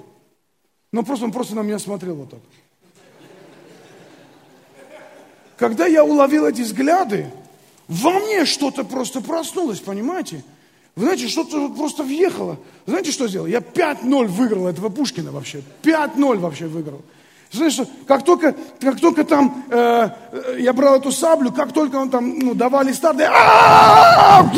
но просто он просто на меня смотрел вот так. Когда я уловил эти взгляды, во мне что-то просто проснулось, понимаете? Вы знаете, что-то просто въехало. Знаете, что сделал? Я 5-0 выиграл этого Пушкина вообще. 5-0 вообще выиграл. Знаешь, как только, как только там э, э, я брал эту саблю, как только он там ну, давали старт, я...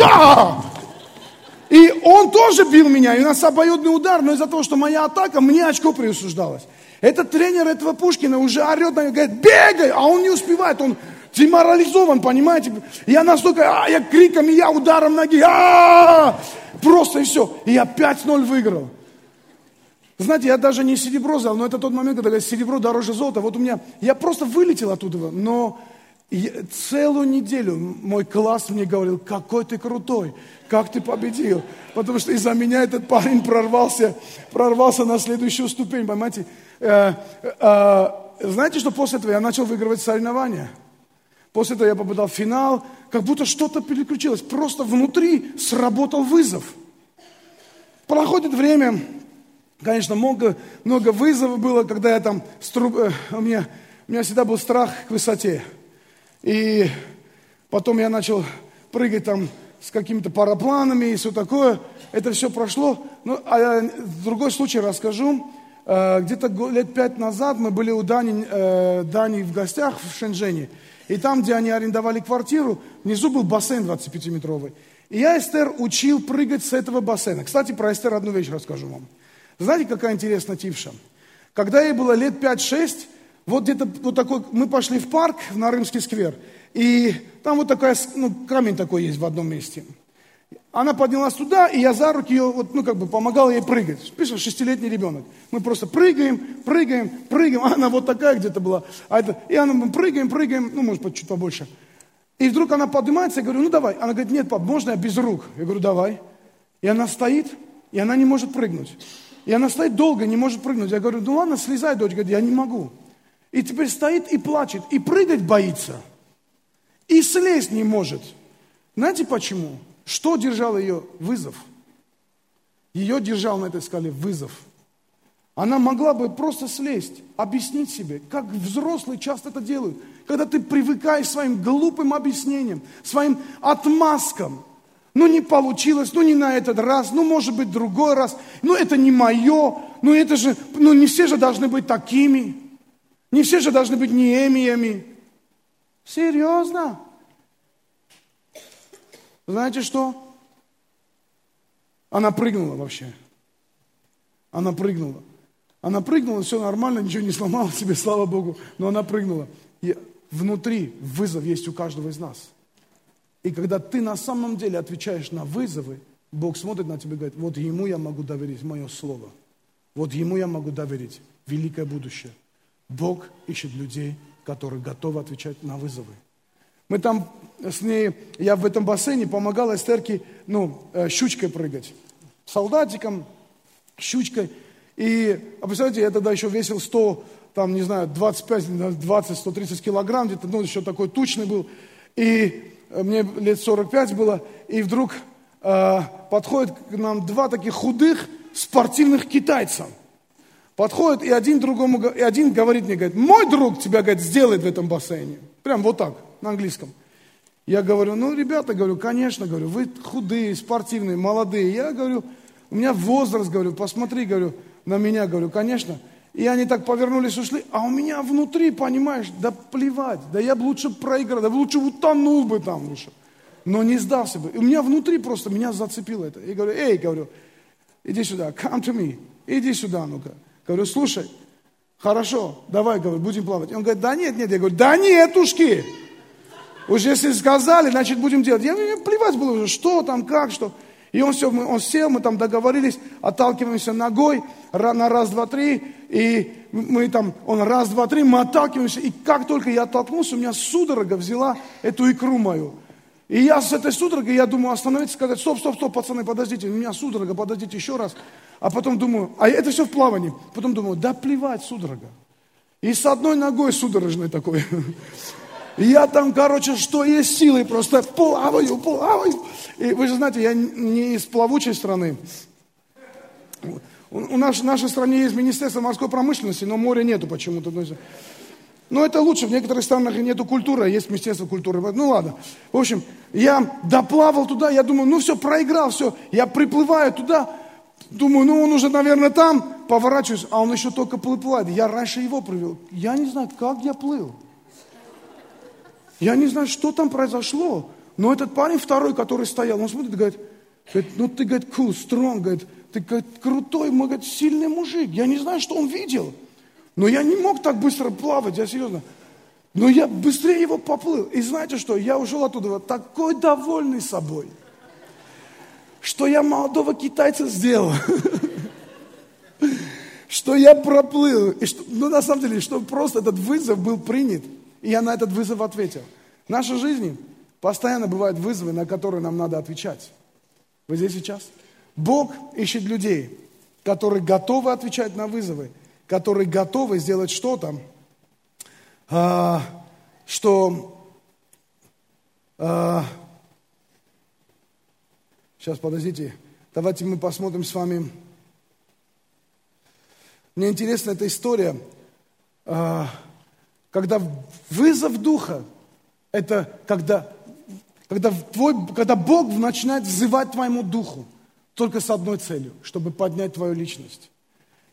И он тоже бил меня, и у нас обоюдный удар, но из-за того, что моя атака, мне очко присуждалось. Этот тренер этого Пушкина уже орет на него, говорит, бегай, а он не успевает, он деморализован, понимаете? Я настолько, а, я криком, и я ударом ноги, а, просто и все. И я 5-0 выиграл. Знаете, я даже не серебро взял, но это тот момент, когда серебро дороже золота. Вот у меня, я просто вылетел оттуда, но целую неделю мой класс мне говорил, какой ты крутой, как ты победил. Потому что из-за меня этот парень прорвался, прорвался на следующую ступень, понимаете. Э, э, знаете, что после этого я начал выигрывать соревнования? После этого я попадал в финал, как будто что-то переключилось. Просто внутри сработал вызов. Проходит время, конечно, много, много вызовов было, когда я там, струб... Э, у, меня, у меня всегда был страх к высоте. И потом я начал прыгать там с какими-то парапланами и все такое. Это все прошло. Ну, а я другой случай расскажу. э, где-то лет пять назад мы были у Дани, э, Дани в гостях в Шенжене. И там, где они арендовали квартиру, внизу был бассейн 25-метровый. И я Эстер учил прыгать с этого бассейна. Кстати, про Эстер одну вещь расскажу вам. Знаете, какая интересная типша? Когда ей было лет 5-6, вот где-то вот такой, мы пошли в парк, в Нарымский сквер, и там вот такой, ну, камень такой есть в одном месте. Она поднялась туда, и я за руки ее, вот, ну, как бы помогал ей прыгать. Пишет, шестилетний ребенок. Мы просто прыгаем, прыгаем, прыгаем. Она вот такая где-то была. А это, и она, мы прыгаем, прыгаем, ну, может быть, чуть побольше. И вдруг она поднимается, я говорю, ну, давай. Она говорит, нет, пап, можно я без рук? Я говорю, давай. И она стоит, и она не может прыгнуть. И она стоит долго, не может прыгнуть. Я говорю, ну ладно, слезай, дочь. Говорит, я не могу. И теперь стоит и плачет, и прыгать боится. И слезть не может. Знаете почему? Что держал ее? Вызов. Ее держал на этой скале вызов. Она могла бы просто слезть, объяснить себе, как взрослые часто это делают. Когда ты привыкаешь своим глупым объяснениям, своим отмазкам, ну не получилось, ну не на этот раз, ну может быть другой раз, ну это не мое, ну это же, ну не все же должны быть такими, не все же должны быть неемиями. Серьезно? Знаете что? Она прыгнула вообще. Она прыгнула. Она прыгнула, все нормально, ничего не сломала себе, слава Богу, но она прыгнула. И внутри вызов есть у каждого из нас – и когда ты на самом деле отвечаешь на вызовы, Бог смотрит на тебя и говорит, вот ему я могу доверить мое слово. Вот ему я могу доверить великое будущее. Бог ищет людей, которые готовы отвечать на вызовы. Мы там с ней, я в этом бассейне помогал Эстерке, ну, э, щучкой прыгать. Солдатиком, щучкой. И, а представляете, я тогда еще весил 100, там, не знаю, 25, 20, 130 килограмм, где-то, ну, еще такой тучный был. И Э, мне лет 45 было, и вдруг э, подходит к нам два таких худых спортивных китайца. Подходит, и один другому, и один говорит мне, говорит, мой друг тебя, говорит, сделает в этом бассейне. Прям вот так, на английском. Я говорю, ну, ребята, говорю, конечно, говорю, вы худые, спортивные, молодые. Я говорю, у меня возраст, говорю, посмотри, говорю, на меня, говорю, конечно. И они так повернулись, ушли. А у меня внутри, понимаешь, да плевать. Да я бы лучше проиграл, да лучше утонул бы там лучше. Но не сдался бы. И у меня внутри просто, меня зацепило это. И говорю, эй, говорю, иди сюда, come to me. Иди сюда, ну-ка. Говорю, слушай, хорошо, давай, говорю, будем плавать. И он говорит, да нет, нет. Я говорю, да нет, ушки. Уж если сказали, значит будем делать. Я, мне плевать было уже, что там, как, что. И он, все, он сел, мы там договорились, отталкиваемся ногой на раз, два, три, и мы там, он раз, два, три, мы отталкиваемся, и как только я оттолкнулся, у меня судорога взяла эту икру мою. И я с этой судорогой, я думаю, остановиться, сказать, стоп, стоп, стоп, пацаны, подождите, у меня судорога, подождите еще раз. А потом думаю, а это все в плавании. Потом думаю, да плевать, судорога. И с одной ногой судорожной такой. Я там, короче, что есть силы, просто плаваю, плаваю. И вы же знаете, я не из плавучей страны. У нас, в нашей стране есть Министерство морской промышленности, но моря нету почему-то. Но это лучше, в некоторых странах нету культуры, а есть Министерство культуры. Ну ладно. В общем, я доплавал туда, я думаю, ну все, проиграл, все. Я приплываю туда, думаю, ну он уже, наверное, там, поворачиваюсь, а он еще только плывает. Я раньше его привел. Я не знаю, как я плыл. Я не знаю, что там произошло, но этот парень второй, который стоял, он смотрит и говорит, говорит ну ты, говорит, cool, strong, говорит, ты, говорит, крутой, мы, говорит, сильный мужик. Я не знаю, что он видел, но я не мог так быстро плавать, я серьезно. Но я быстрее его поплыл. И знаете что, я ушел оттуда вот такой довольный собой, что я молодого китайца сделал. Что я проплыл. И что, ну, на самом деле, что просто этот вызов был принят. И я на этот вызов ответил. В нашей жизни постоянно бывают вызовы, на которые нам надо отвечать. Вы здесь сейчас? Бог ищет людей, которые готовы отвечать на вызовы, которые готовы сделать что-то, а, что... А, сейчас, подождите. Давайте мы посмотрим с вами. Мне интересна эта история. А, когда вызов духа, это когда, когда, твой, когда Бог начинает взывать твоему духу только с одной целью, чтобы поднять твою личность.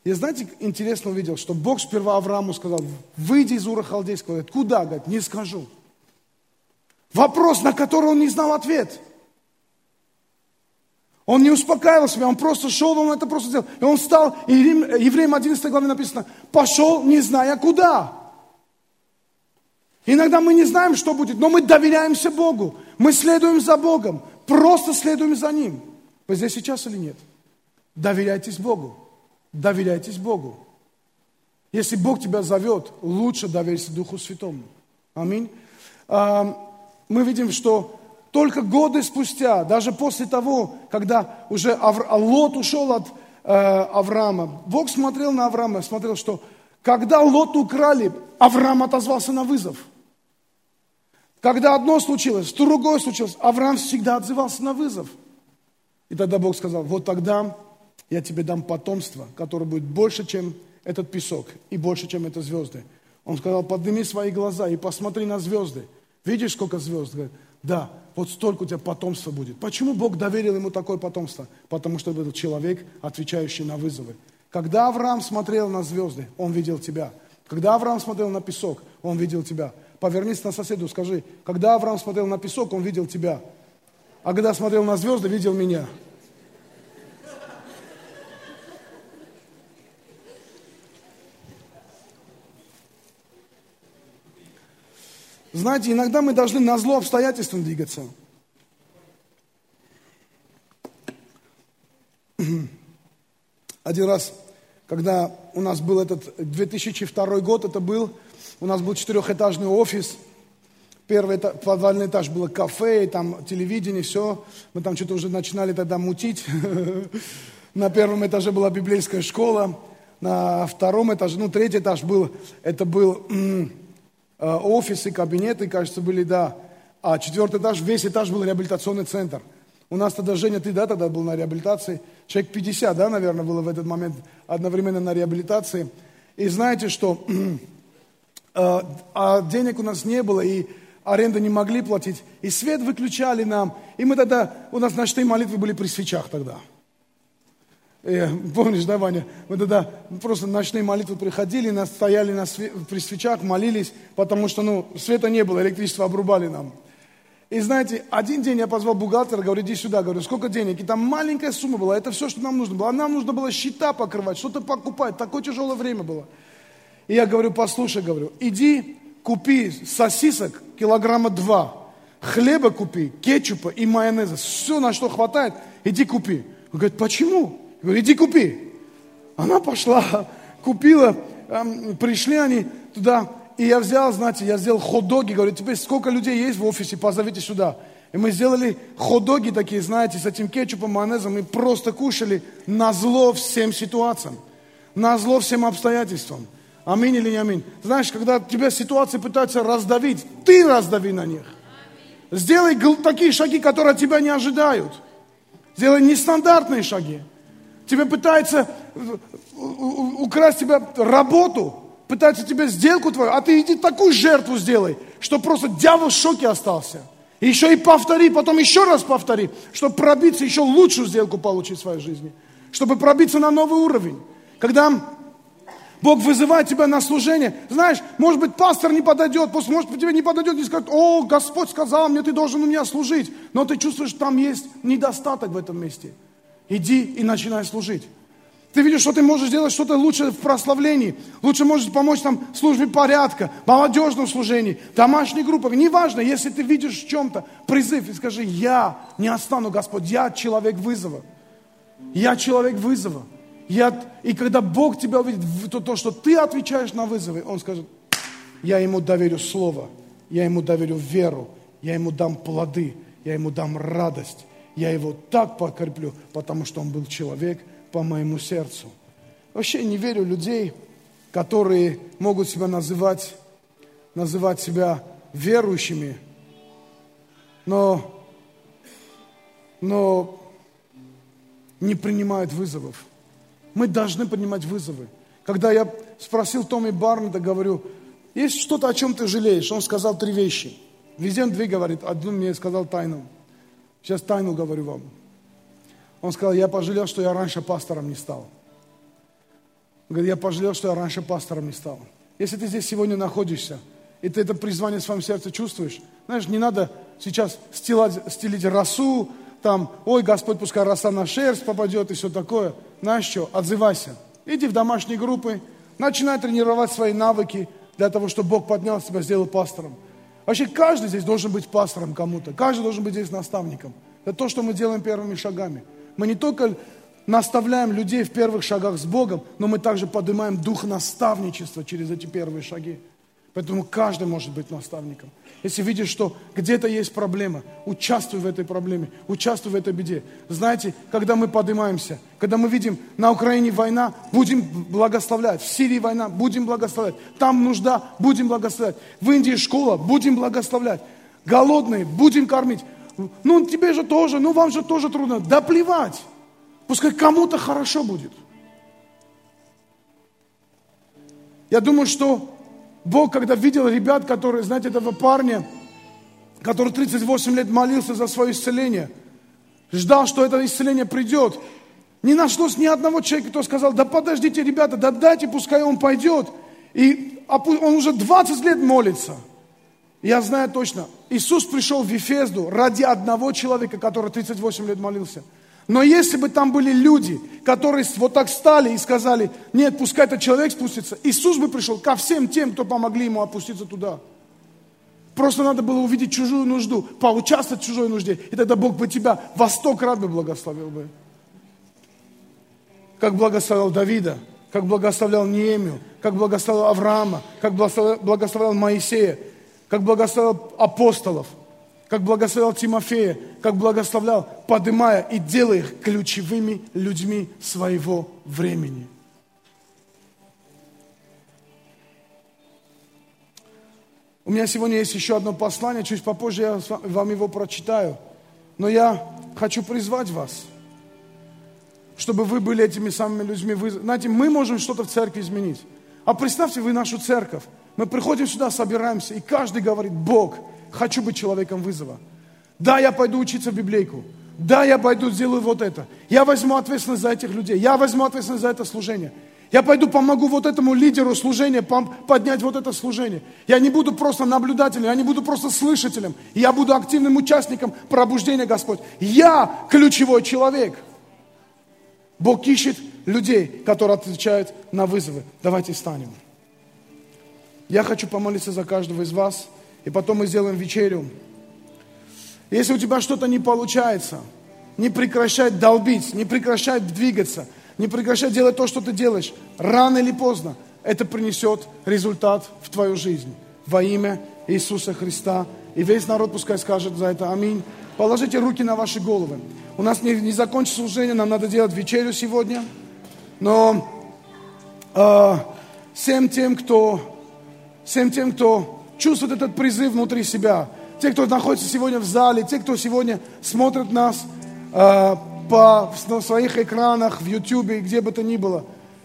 Я, знаете, интересно увидел, что Бог сперва Аврааму сказал, выйди из Ура Халдейского. Говорит, куда? Говорит, не скажу. Вопрос, на который он не знал ответ. Он не успокаивал себя, он просто шел, он это просто сделал. И он встал, и Евреям 11 главе написано, пошел, не зная куда. Иногда мы не знаем, что будет, но мы доверяемся Богу. Мы следуем за Богом, просто следуем за Ним. Вы здесь сейчас или нет? Доверяйтесь Богу. Доверяйтесь Богу. Если Бог тебя зовет, лучше доверься Духу Святому. Аминь. А, мы видим, что только годы спустя, даже после того, когда уже Авр... Лот ушел от э, Авраама, Бог смотрел на Авраама, смотрел, что когда Лот украли, Авраам отозвался на вызов. Когда одно случилось, другое случилось, Авраам всегда отзывался на вызов. И тогда Бог сказал, вот тогда я тебе дам потомство, которое будет больше, чем этот песок, и больше, чем это звезды. Он сказал, подними свои глаза и посмотри на звезды. Видишь, сколько звезд? Говорит, да, вот столько у тебя потомства будет. Почему Бог доверил ему такое потомство? Потому что был человек, отвечающий на вызовы. Когда Авраам смотрел на звезды, он видел тебя. Когда Авраам смотрел на песок, он видел тебя. Повернись на соседу, скажи, когда Авраам смотрел на песок, он видел тебя. А когда смотрел на звезды, видел меня. Знаете, иногда мы должны на зло обстоятельствам двигаться. Один раз, когда у нас был этот 2002 год, это был, у нас был четырехэтажный офис, первый этаж, подвальный этаж было кафе, и там телевидение, все. Мы там что-то уже начинали тогда мутить. На первом этаже была библейская школа, на втором этаже, ну, третий этаж был, это был офисы, кабинеты, кажется, были, да. А четвертый этаж, весь этаж был реабилитационный центр. У нас тогда, Женя, ты, да, тогда был на реабилитации? Человек 50, да, наверное, было в этот момент одновременно на реабилитации. И знаете, что э, а денег у нас не было, и аренду не могли платить, и свет выключали нам. И мы тогда, у нас ночные молитвы были при свечах тогда. Э, помнишь, да, Ваня? Мы тогда просто ночные молитвы приходили, нас стояли на све- при свечах, молились, потому что, ну, света не было, электричество обрубали нам. И знаете, один день я позвал бухгалтера, говорю, иди сюда, говорю, сколько денег? И там маленькая сумма была, это все, что нам нужно было. А нам нужно было счета покрывать, что-то покупать, такое тяжелое время было. И я говорю, послушай, говорю, иди купи сосисок килограмма два, хлеба купи, кетчупа и майонеза, все, на что хватает, иди купи. Он говорит, почему? Говорю, иди купи. Она пошла, купила, пришли они туда, и я взял, знаете, я сделал хот-доги, говорю, теперь сколько людей есть в офисе, позовите сюда. И мы сделали хот-доги такие, знаете, с этим кетчупом, майонезом, и просто кушали на зло всем ситуациям, на зло всем обстоятельствам. Аминь или не аминь. Знаешь, когда тебя ситуации пытаются раздавить, ты раздави на них. Сделай такие шаги, которые от тебя не ожидают. Сделай нестандартные шаги. Тебе пытается украсть тебя работу, пытается тебе сделку твою, а ты иди такую жертву сделай, что просто дьявол в шоке остался. И еще и повтори, потом еще раз повтори, чтобы пробиться, еще лучшую сделку получить в своей жизни. Чтобы пробиться на новый уровень. Когда Бог вызывает тебя на служение. Знаешь, может быть, пастор не подойдет, может быть, тебе не подойдет и скажет, о, Господь сказал мне, ты должен у меня служить. Но ты чувствуешь, что там есть недостаток в этом месте. Иди и начинай служить. Ты видишь, что ты можешь сделать что-то лучше в прославлении. Лучше можешь помочь там в службе порядка, молодежном служении, домашней группах. Неважно, если ты видишь в чем-то призыв и скажи, я не остану, Господь, я человек вызова. Я человек вызова. Я, и когда Бог тебя увидит, то, то, что ты отвечаешь на вызовы, Он скажет, я ему доверю слово, я ему доверю веру, я ему дам плоды, я ему дам радость я его так покреплю, потому что он был человек по моему сердцу. Вообще не верю людей, которые могут себя называть, называть себя верующими, но, но не принимают вызовов. Мы должны принимать вызовы. Когда я спросил Томми Барнета, говорю, есть что-то, о чем ты жалеешь? Он сказал три вещи. Везде две говорит, одну мне сказал тайну. Сейчас тайну говорю вам. Он сказал, я пожалел, что я раньше пастором не стал. Он говорит, я пожалел, что я раньше пастором не стал. Если ты здесь сегодня находишься, и ты это призвание в своем сердце чувствуешь, знаешь, не надо сейчас стилать, стелить росу, там, ой, Господь, пускай роса на шерсть попадет и все такое. Знаешь что, отзывайся. Иди в домашние группы, начинай тренировать свои навыки для того, чтобы Бог поднял тебя, сделал пастором. Вообще каждый здесь должен быть пастором кому-то, каждый должен быть здесь наставником. Это то, что мы делаем первыми шагами. Мы не только наставляем людей в первых шагах с Богом, но мы также поднимаем дух наставничества через эти первые шаги. Поэтому каждый может быть наставником. Если видишь, что где-то есть проблема, участвуй в этой проблеме, участвуй в этой беде. Знаете, когда мы поднимаемся, когда мы видим на Украине война, будем благословлять. В Сирии война, будем благословлять. Там нужда, будем благословлять. В Индии школа, будем благословлять. Голодные, будем кормить. Ну, тебе же тоже, ну, вам же тоже трудно. Да плевать. Пускай кому-то хорошо будет. Я думаю, что Бог, когда видел ребят, которые, знаете, этого парня, который 38 лет молился за свое исцеление, ждал, что это исцеление придет, не нашлось ни одного человека, кто сказал, да подождите, ребята, да дайте, пускай он пойдет. И он уже 20 лет молится. Я знаю точно, Иисус пришел в Ефезду ради одного человека, который 38 лет молился – но если бы там были люди, которые вот так стали и сказали, нет, пускай этот человек спустится, Иисус бы пришел ко всем тем, кто помогли ему опуститься туда. Просто надо было увидеть чужую нужду, поучаствовать в чужой нужде, и тогда Бог бы тебя во сто крат бы благословил бы. Как благословил Давида, как благословлял Неемию, как благословил Авраама, как благословлял Моисея, как благословил апостолов – как благословлял Тимофея, как благословлял, поднимая и делая их ключевыми людьми своего времени. У меня сегодня есть еще одно послание, чуть попозже я вам его прочитаю. Но я хочу призвать вас, чтобы вы были этими самыми людьми. Вы, знаете, мы можем что-то в церкви изменить. А представьте, вы нашу церковь. Мы приходим сюда, собираемся, и каждый говорит, Бог – хочу быть человеком вызова. Да, я пойду учиться в библейку. Да, я пойду сделаю вот это. Я возьму ответственность за этих людей. Я возьму ответственность за это служение. Я пойду помогу вот этому лидеру служения поднять вот это служение. Я не буду просто наблюдателем, я не буду просто слышателем. Я буду активным участником пробуждения, Господь. Я ключевой человек. Бог ищет людей, которые отвечают на вызовы. Давайте встанем. Я хочу помолиться за каждого из вас и потом мы сделаем вечерю. Если у тебя что-то не получается, не прекращай долбить, не прекращай двигаться, не прекращай делать то, что ты делаешь. Рано или поздно это принесет результат в твою жизнь. Во имя Иисуса Христа. И весь народ пускай скажет за это аминь. Положите руки на ваши головы. У нас не, не закончится служение, нам надо делать вечерю сегодня. Но э, всем тем, кто, всем тем, кто чувствуют этот призыв внутри себя. Те, кто находится сегодня в зале, те, кто сегодня смотрит нас э, по, на своих экранах, в YouTube, где бы то ни было.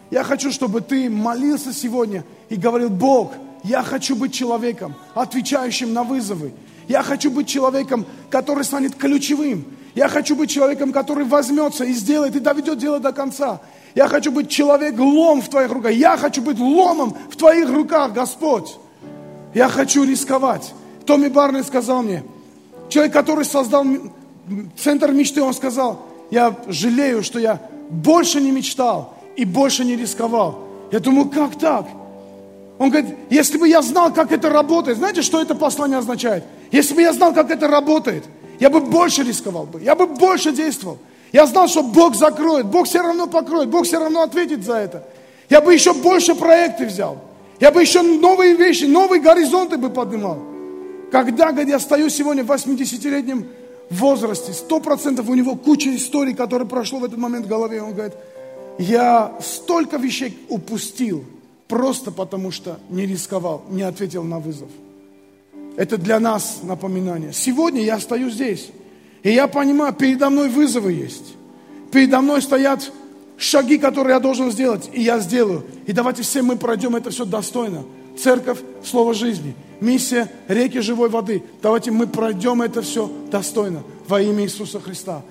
Я хочу, чтобы ты молился сегодня и говорил, Бог, я хочу быть человеком, отвечающим на вызовы. Я хочу быть человеком, который станет ключевым. Я хочу быть человеком, который возьмется и сделает, и доведет дело до конца. Я хочу быть человек-лом в твоих руках. Я хочу быть ломом в твоих руках, Господь. Я хочу рисковать. Томми Барнет сказал мне, человек, который создал центр мечты, он сказал, я жалею, что я больше не мечтал и больше не рисковал. Я думаю, как так? Он говорит, если бы я знал, как это работает, знаете, что это послание означает? Если бы я знал, как это работает, я бы больше рисковал бы, я бы больше действовал. Я знал, что Бог закроет, Бог все равно покроет, Бог все равно ответит за это. Я бы еще больше проекты взял. Я бы еще новые вещи, новые горизонты бы поднимал. Когда, говорит, я стою сегодня в 80-летнем возрасте, сто процентов у него куча историй, которые прошло в этот момент в голове. Он говорит, я столько вещей упустил, просто потому что не рисковал, не ответил на вызов. Это для нас напоминание. Сегодня я стою здесь, и я понимаю, передо мной вызовы есть. Передо мной стоят шаги, которые я должен сделать, и я сделаю. И давайте все мы пройдем это все достойно. Церковь, Слово жизни, миссия, реки живой воды. Давайте мы пройдем это все достойно во имя Иисуса Христа.